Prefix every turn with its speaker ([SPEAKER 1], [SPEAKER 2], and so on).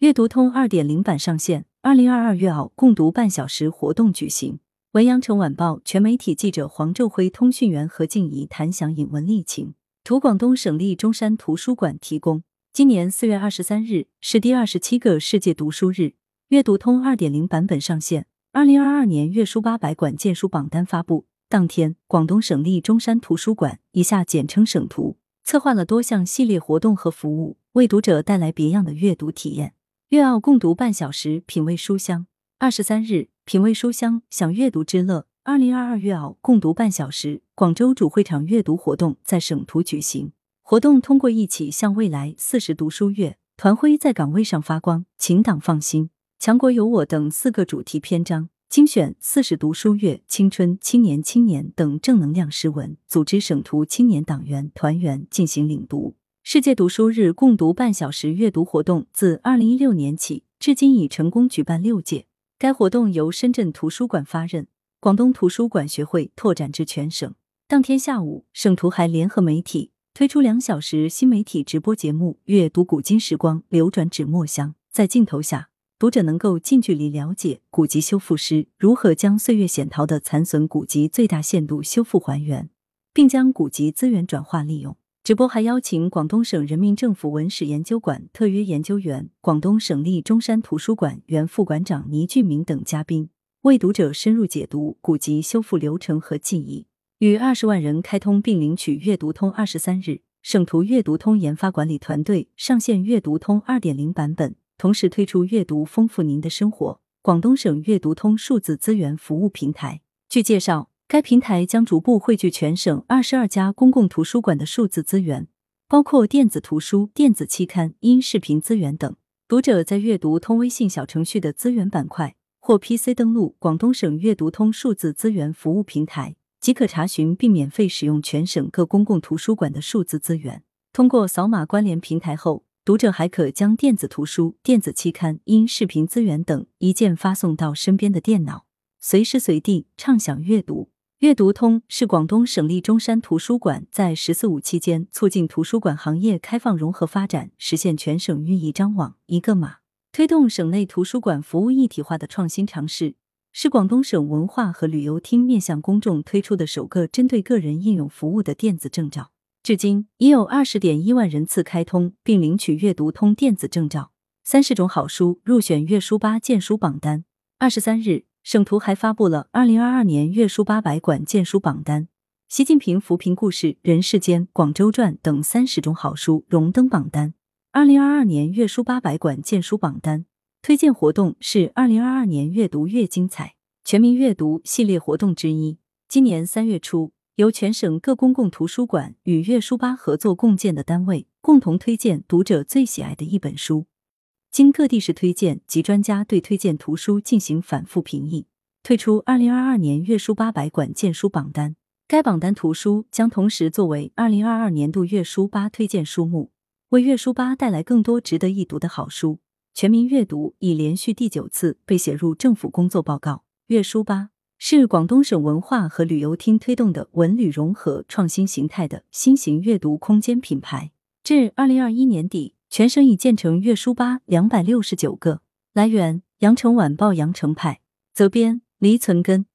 [SPEAKER 1] 阅读通二点零版上线，二零二二月奥共读半小时活动举行。文阳城晚报全媒体记者黄昼辉、通讯员何静怡谈详引文例情。图广东省立中山图书馆提供。今年四月二十三日是第二十七个世界读书日，阅读通二点零版本上线。二零二二年阅书八百馆荐书榜单发布当天，广东省立中山图书馆（以下简称省图）策划了多项系列活动和服务，为读者带来别样的阅读体验。粤奥共读半小时，品味书香。二十三日，品味书香，享阅读之乐。二零二二粤奥共读半小时广州主会场阅读活动在省图举行。活动通过“一起向未来”四十读书月，团徽在岗位上发光，请党放心。强国有我等四个主题篇章，精选四十读书月、青春、青年、青年等正能量诗文，组织省图青年党员团员进行领读。世界读书日共读半小时阅读活动自二零一六年起，至今已成功举办六届。该活动由深圳图书馆发任，广东图书馆学会拓展至全省。当天下午，省图还联合媒体推出两小时新媒体直播节目《阅读古今时光，流转纸墨香》，在镜头下。读者能够近距离了解古籍修复师如何将岁月显陶的残损古籍最大限度修复还原，并将古籍资源转化利用。直播还邀请广东省人民政府文史研究馆特约研究员、广东省立中山图书馆原副馆长倪俊明等嘉宾，为读者深入解读古籍修复流程和技艺。与二十万人开通并领取阅读通二十三日，省图阅读通研发管理团队上线阅读通二点零版本。同时推出阅读丰富您的生活广东省阅读通数字资源服务平台。据介绍，该平台将逐步汇聚全省二十二家公共图书馆的数字资源，包括电子图书、电子期刊、音视频资源等。读者在阅读通微信小程序的资源板块或 PC 登录广东省阅读通数字资源服务平台，即可查询并免费使用全省各公共图书馆的数字资源。通过扫码关联平台后。读者还可将电子图书、电子期刊、音视频资源等一键发送到身边的电脑，随时随地畅享阅读。阅读通是广东省立中山图书馆在“十四五”期间促进图书馆行业开放融合发展，实现全省域一张网、一个码，推动省内图书馆服务一体化的创新尝试，是广东省文化和旅游厅面向公众推出的首个针对个人应用服务的电子证照。至今已有二十点一万人次开通并领取阅读通电子证照，三十种好书入选阅书吧荐书榜单。二十三日，省图还发布了二零二二年阅书八百馆荐书榜单，习近平扶贫故事、人世间、广州传等三十种好书荣登榜单。二零二二年阅书八百馆荐书榜单推荐活动是二零二二年阅读越精彩全民阅读系列活动之一。今年三月初。由全省各公共图书馆与阅书吧合作共建的单位，共同推荐读者最喜爱的一本书。经各地市推荐及专家对推荐图书进行反复评议，推出二零二二年阅书吧百馆荐书榜单。该榜单图书将同时作为二零二二年度阅书吧推荐书目，为阅书吧带来更多值得一读的好书。全民阅读已连续第九次被写入政府工作报告。阅书吧。是广东省文化和旅游厅推动的文旅融合创新形态的新型阅读空间品牌。至二零二一年底，全省已建成阅书吧两百六十九个。来源：羊城晚报羊城派，责编：黎存根。